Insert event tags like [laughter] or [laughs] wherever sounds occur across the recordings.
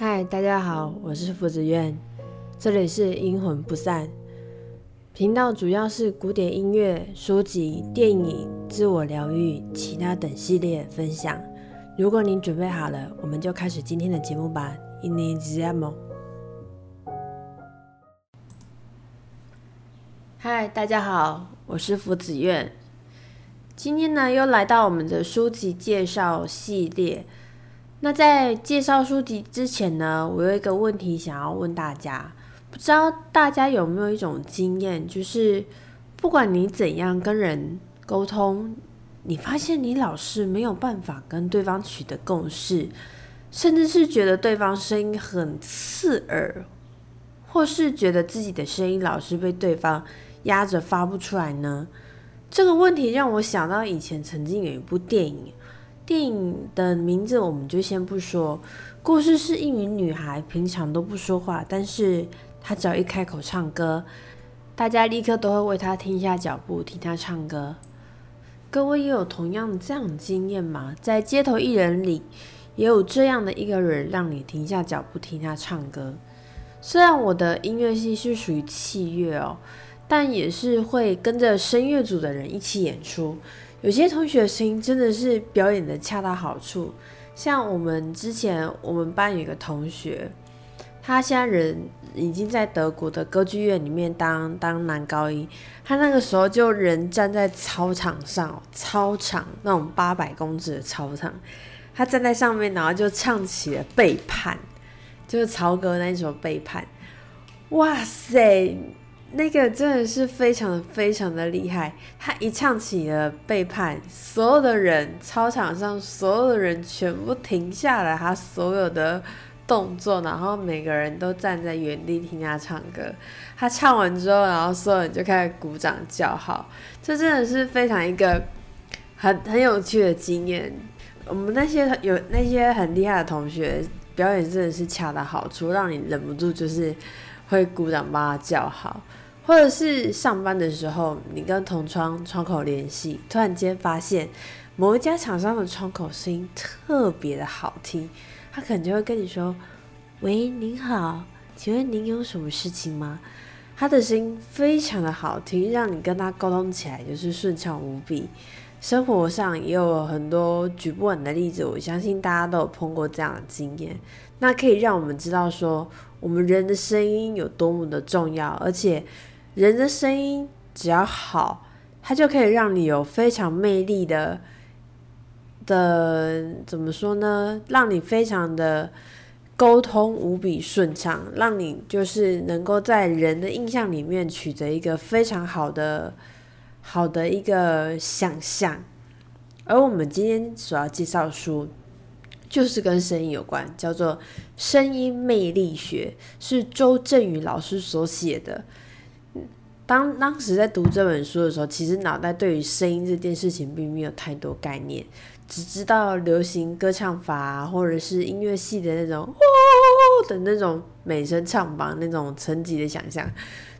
嗨，大家好，我是福子苑，这里是阴魂不散频道，主要是古典音乐、书籍、电影、自我疗愈、其他等系列分享。如果您准备好了，我们就开始今天的节目吧。Iniziamo。嗨，大家好，我是福子苑。今天呢，又来到我们的书籍介绍系列。那在介绍书籍之前呢，我有一个问题想要问大家，不知道大家有没有一种经验，就是不管你怎样跟人沟通，你发现你老是没有办法跟对方取得共识，甚至是觉得对方声音很刺耳，或是觉得自己的声音老是被对方压着发不出来呢？这个问题让我想到以前曾经有一部电影。电影的名字我们就先不说，故事是一名女孩，平常都不说话，但是她只要一开口唱歌，大家立刻都会为她停下脚步听她唱歌。各位也有同样这样的经验吗？在街头艺人里，也有这样的一个人让你停下脚步听他唱歌。虽然我的音乐系是属于器乐哦，但也是会跟着声乐组的人一起演出。有些同学声音真的是表演的恰到好处，像我们之前我们班有一个同学，他现在人已经在德国的歌剧院里面当当男高音，他那个时候就人站在操场上，操场那种八百公尺的操场，他站在上面，然后就唱起了《背叛》，就是曹格那一首《背叛》，哇塞！那个真的是非常非常的厉害，他一唱起了背叛，所有的人操场上所有的人全部停下来，他所有的动作，然后每个人都站在原地听他唱歌。他唱完之后，然后所有人就开始鼓掌叫好，这真的是非常一个很 [laughs] 很有趣的经验。我们那些有那些很厉害的同学，表演真的是恰到好处，让你忍不住就是会鼓掌帮他叫好。或者是上班的时候，你跟同窗窗口联系，突然间发现某一家厂商的窗口声音特别的好听，他可能就会跟你说：“喂，您好，请问您有什么事情吗？”他的声音非常的好听，让你跟他沟通起来就是顺畅无比。生活上也有很多举不完的例子，我相信大家都有碰过这样的经验。那可以让我们知道说，我们人的声音有多么的重要，而且。人的声音只要好，它就可以让你有非常魅力的的怎么说呢？让你非常的沟通无比顺畅，让你就是能够在人的印象里面取得一个非常好的好的一个想象。而我们今天所要介绍的书，就是跟声音有关，叫做《声音魅力学》，是周振宇老师所写的。当当时在读这本书的时候，其实脑袋对于声音这件事情并没有太多概念，只知道流行歌唱法或者是音乐系的那种哦的那种美声唱法那种层级的想象，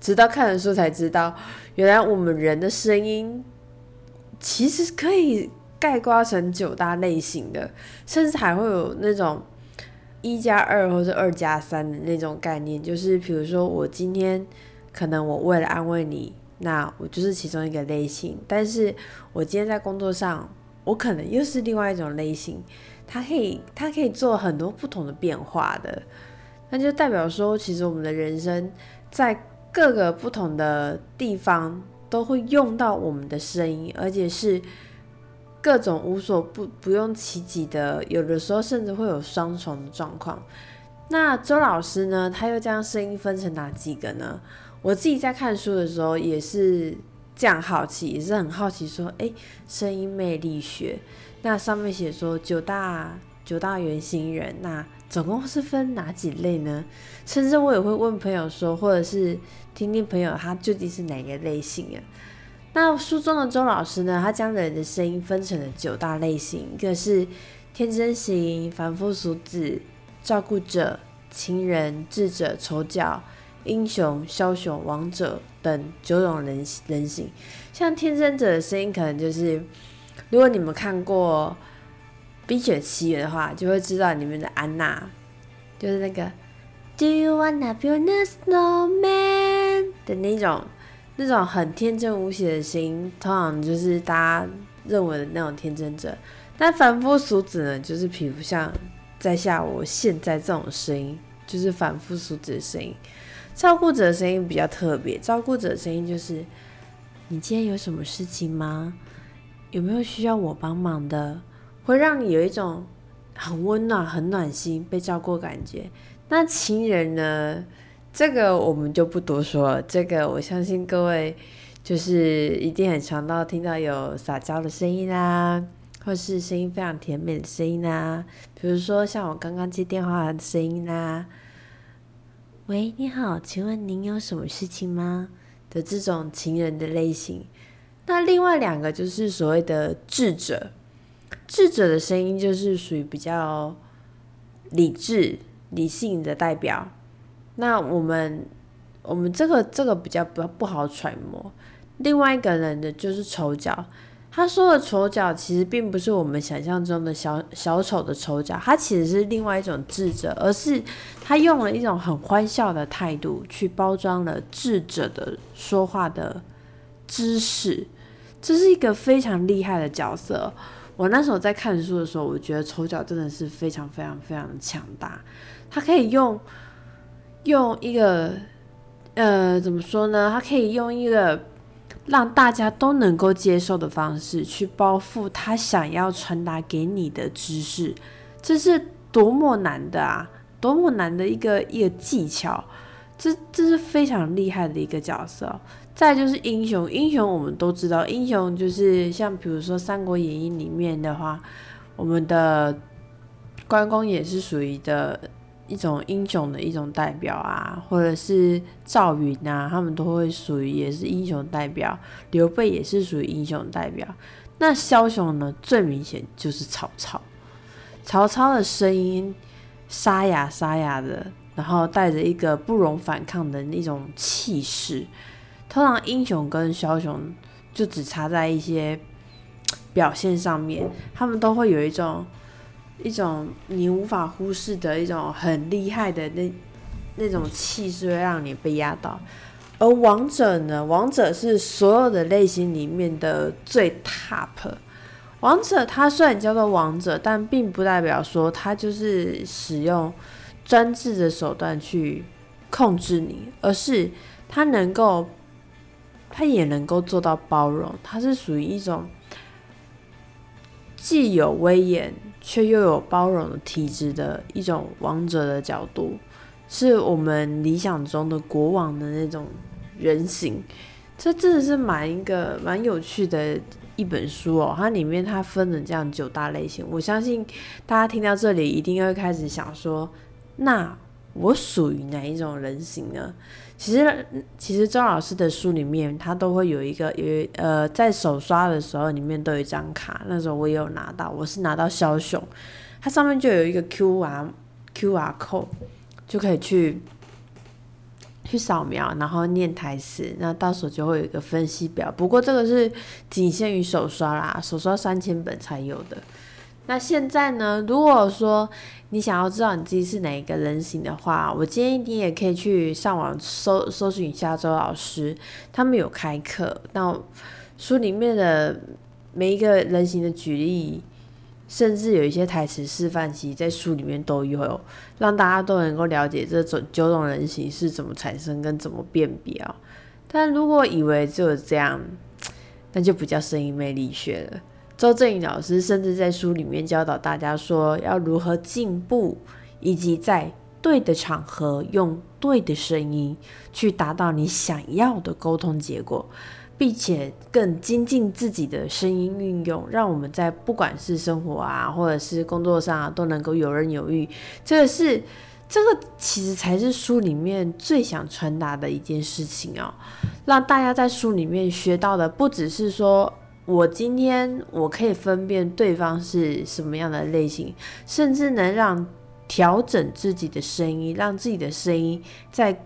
直到看了书才知道，原来我们人的声音其实可以概括成九大类型的，甚至还会有那种一加二或者二加三的那种概念，就是比如说我今天。可能我为了安慰你，那我就是其中一个类型。但是我今天在工作上，我可能又是另外一种类型。它可以，它可以做很多不同的变化的。那就代表说，其实我们的人生在各个不同的地方都会用到我们的声音，而且是各种无所不不用其极的。有的时候甚至会有双重的状况。那周老师呢？他又将声音分成哪几个呢？我自己在看书的时候也是这样好奇，也是很好奇，说，哎，声音魅力学，那上面写说九大九大原型人，那总共是分哪几类呢？甚至我也会问朋友说，或者是听听朋友他究竟是哪个类型啊？那书中的周老师呢，他将人的声音分成了九大类型，一个是天真型、凡夫俗子、照顾者、亲人、智者、丑角。英雄、枭雄、王者等九种人人形，像天生者的声音，可能就是，如果你们看过《冰雪奇缘》的话，就会知道里面的安娜，就是那个 Do you wanna build a snowman 的那种那种很天真无邪的声音，通常就是大家认为的那种天真者。但凡夫俗子呢，就是比如像在下我现在这种声音，就是凡夫俗子的声音。照顾者的声音比较特别，照顾者的声音就是：你今天有什么事情吗？有没有需要我帮忙的？会让你有一种很温暖、很暖心、被照顾感觉。那情人呢？这个我们就不多说了。这个我相信各位就是一定很常到听到有撒娇的声音啦。或是声音非常甜美的声音啊，比如说像我刚刚接电话的声音啦，喂，你好，请问您有什么事情吗？的这种情人的类型。那另外两个就是所谓的智者，智者的声音就是属于比较理智、理性的代表。那我们我们这个这个比较不不好揣摩。另外一个人的就是丑角。他说的丑角其实并不是我们想象中的小小丑的丑角，他其实是另外一种智者，而是他用了一种很欢笑的态度去包装了智者的说话的知识，这是一个非常厉害的角色。我那时候在看书的时候，我觉得丑角真的是非常非常非常的强大，他可以用用一个呃怎么说呢？他可以用一个。让大家都能够接受的方式去包覆他想要传达给你的知识，这是多么难的啊！多么难的一个一个技巧，这这是非常厉害的一个角色。再就是英雄，英雄我们都知道，英雄就是像比如说《三国演义》里面的话，我们的关公也是属于的。一种英雄的一种代表啊，或者是赵云啊，他们都会属于也是英雄代表。刘备也是属于英雄代表。那枭雄呢，最明显就是曹操。曹操的声音沙哑沙哑的，然后带着一个不容反抗的那种气势。通常英雄跟枭雄就只差在一些表现上面，他们都会有一种。一种你无法忽视的一种很厉害的那那种气势，会让你被压倒。而王者呢？王者是所有的类型里面的最 top。王者他虽然叫做王者，但并不代表说他就是使用专制的手段去控制你，而是他能够，他也能够做到包容。他是属于一种既有威严。却又有包容的体质的一种王者的角度，是我们理想中的国王的那种人形。这真的是蛮一个蛮有趣的一本书哦。它里面它分了这样九大类型，我相信大家听到这里一定会开始想说，那我属于哪一种人形呢？其实，其实周老师的书里面，他都会有一个有呃，在手刷的时候，里面都有一张卡。那时候我也有拿到，我是拿到枭雄，它上面就有一个 Q R Q R code，就可以去去扫描，然后念台词，那到时候就会有一个分析表。不过这个是仅限于手刷啦，手刷三千本才有的。那现在呢？如果说你想要知道你自己是哪一个人形的话，我建议你也可以去上网搜搜寻一下周老师，他们有开课。那书里面的每一个人形的举例，甚至有一些台词示范，其实在书里面都有，让大家都能够了解这种九种人形是怎么产生跟怎么辨别啊。但如果以为只有这样，那就不叫声音魅力学了。周正宇老师甚至在书里面教导大家说，要如何进步，以及在对的场合用对的声音去达到你想要的沟通结果，并且更精进自己的声音运用，让我们在不管是生活啊，或者是工作上啊，都能够游刃有余。这个是，这个其实才是书里面最想传达的一件事情哦，让大家在书里面学到的，不只是说。我今天我可以分辨对方是什么样的类型，甚至能让调整自己的声音，让自己的声音在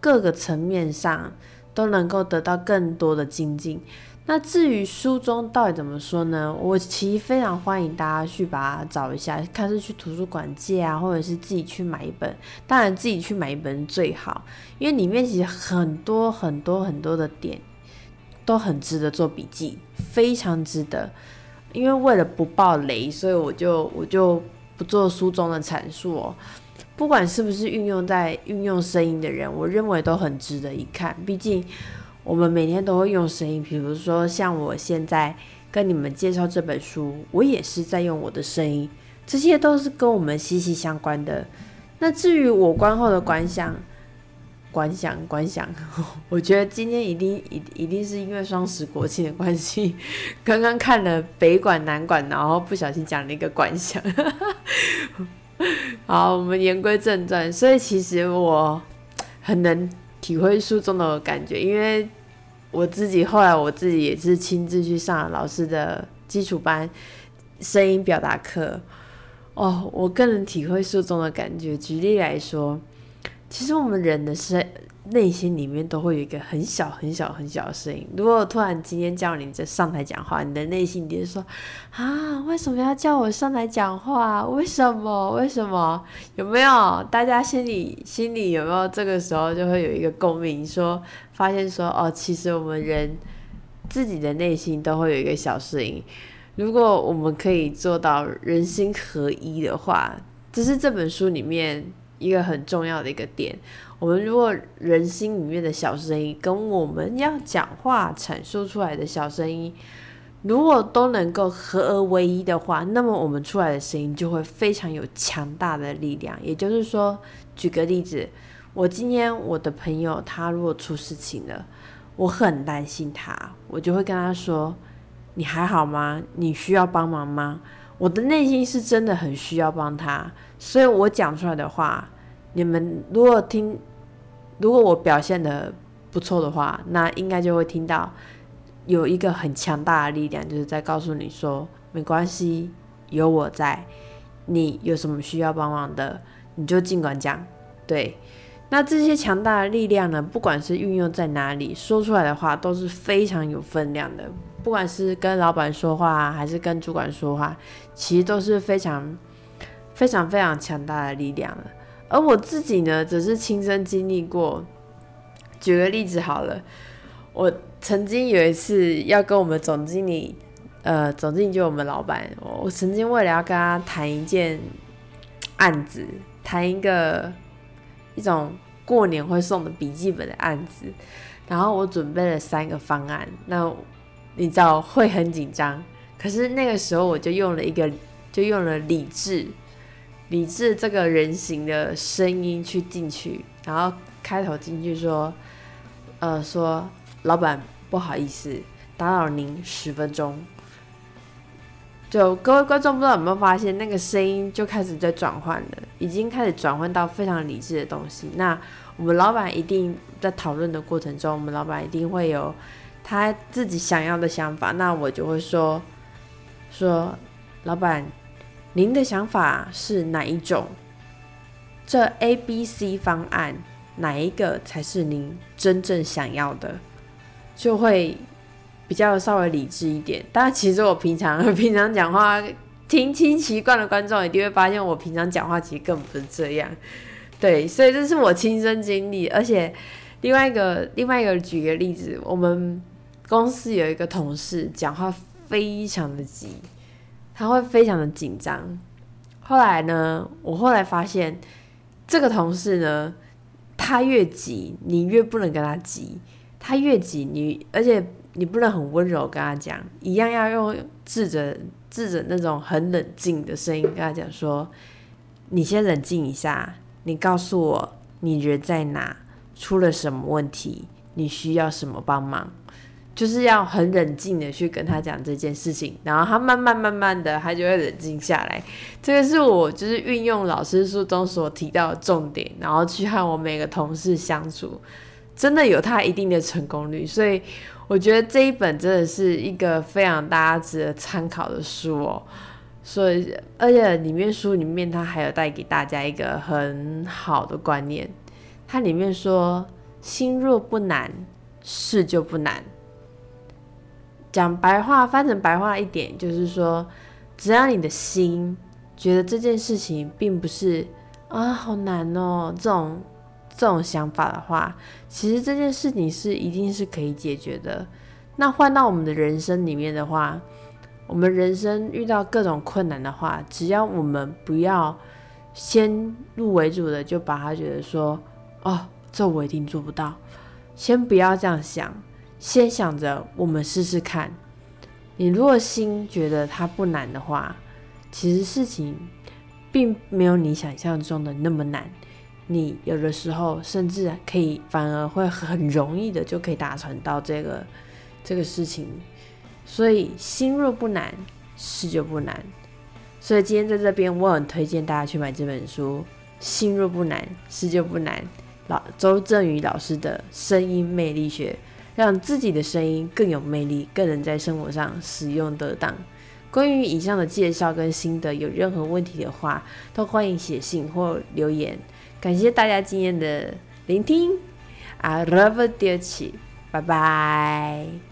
各个层面上都能够得到更多的精进。那至于书中到底怎么说呢？我其实非常欢迎大家去把它找一下，看是去图书馆借啊，或者是自己去买一本。当然自己去买一本最好，因为里面其实很多很多很多的点都很值得做笔记，非常值得。因为为了不爆雷，所以我就我就不做书中的阐述哦。不管是不是运用在运用声音的人，我认为都很值得一看，毕竟。我们每天都会用声音，比如说像我现在跟你们介绍这本书，我也是在用我的声音，这些都是跟我们息息相关的。那至于我观后的观想、观想、观想，[laughs] 我觉得今天一定一一定是因为双十国庆的关系，[laughs] 刚刚看了北馆南馆，然后不小心讲了一个观想。[laughs] 好，我们言归正传，所以其实我很能体会书中的感觉，因为。我自己后来我自己也是亲自去上了老师的基础班声音表达课哦，我更能体会书中的感觉。举例来说，其实我们人的声。内心里面都会有一个很小很小很小的声音。如果突然今天叫你在上台讲话，你的内心就说啊，为什么要叫我上台讲话？为什么？为什么？有没有？大家心里心里有没有这个时候就会有一个共鸣？说发现说哦，其实我们人自己的内心都会有一个小声音。如果我们可以做到人心合一的话，这是这本书里面一个很重要的一个点。我们如果人心里面的小声音跟我们要讲话阐述出来的小声音，如果都能够合而为一的话，那么我们出来的声音就会非常有强大的力量。也就是说，举个例子，我今天我的朋友他如果出事情了，我很担心他，我就会跟他说：“你还好吗？你需要帮忙吗？”我的内心是真的很需要帮他，所以我讲出来的话。你们如果听，如果我表现的不错的话，那应该就会听到有一个很强大的力量，就是在告诉你说没关系，有我在。你有什么需要帮忙的，你就尽管讲。对，那这些强大的力量呢，不管是运用在哪里，说出来的话都是非常有分量的。不管是跟老板说话，还是跟主管说话，其实都是非常、非常、非常强大的力量的。而我自己呢，只是亲身经历过。举个例子好了，我曾经有一次要跟我们总经理，呃，总经理就是我们老板，我曾经为了要跟他谈一件案子，谈一个一种过年会送的笔记本的案子，然后我准备了三个方案，那你知道会很紧张，可是那个时候我就用了一个，就用了理智。理智这个人形的声音去进去，然后开头进去说，呃，说老板不好意思打扰您十分钟。就各位观众不知道有没有发现，那个声音就开始在转换了，已经开始转换到非常理智的东西。那我们老板一定在讨论的过程中，我们老板一定会有他自己想要的想法。那我就会说，说老板。您的想法是哪一种？这 A、B、C 方案哪一个才是您真正想要的？就会比较稍微理智一点。但其实我平常 [laughs] 平常讲话听听习惯的观众一定会发现，我平常讲话其实根本不是这样。对，所以这是我亲身经历。而且另外一个另外一个举个例子，我们公司有一个同事讲话非常的急。他会非常的紧张。后来呢，我后来发现，这个同事呢，他越急，你越不能跟他急。他越急，你而且你不能很温柔跟他讲，一样要用智着智着那种很冷静的声音跟他讲说：“你先冷静一下，你告诉我你人在哪，出了什么问题，你需要什么帮忙。”就是要很冷静的去跟他讲这件事情，然后他慢慢慢慢的，他就会冷静下来。这个是我就是运用老师书中所提到的重点，然后去和我每个同事相处，真的有他一定的成功率。所以我觉得这一本真的是一个非常大家值得参考的书哦。所以而且里面书里面它还有带给大家一个很好的观念，它里面说心若不难，事就不难。讲白话，翻成白话一点，就是说，只要你的心觉得这件事情并不是啊好难哦这种这种想法的话，其实这件事情是一定是可以解决的。那换到我们的人生里面的话，我们人生遇到各种困难的话，只要我们不要先入为主的就把它觉得说，哦，这我一定做不到，先不要这样想。先想着我们试试看，你如果心觉得它不难的话，其实事情并没有你想象中的那么难。你有的时候甚至可以反而会很容易的就可以达成到这个这个事情。所以心若不难，事就不难。所以今天在这边，我很推荐大家去买这本书《心若不难，事就不难》，老周正宇老师的声音魅力学。让自己的声音更有魅力，更能在生活上使用得当。关于以上的介绍跟心得，有任何问题的话，都欢迎写信或留言。感谢大家今天的聆听，I love you，拜拜。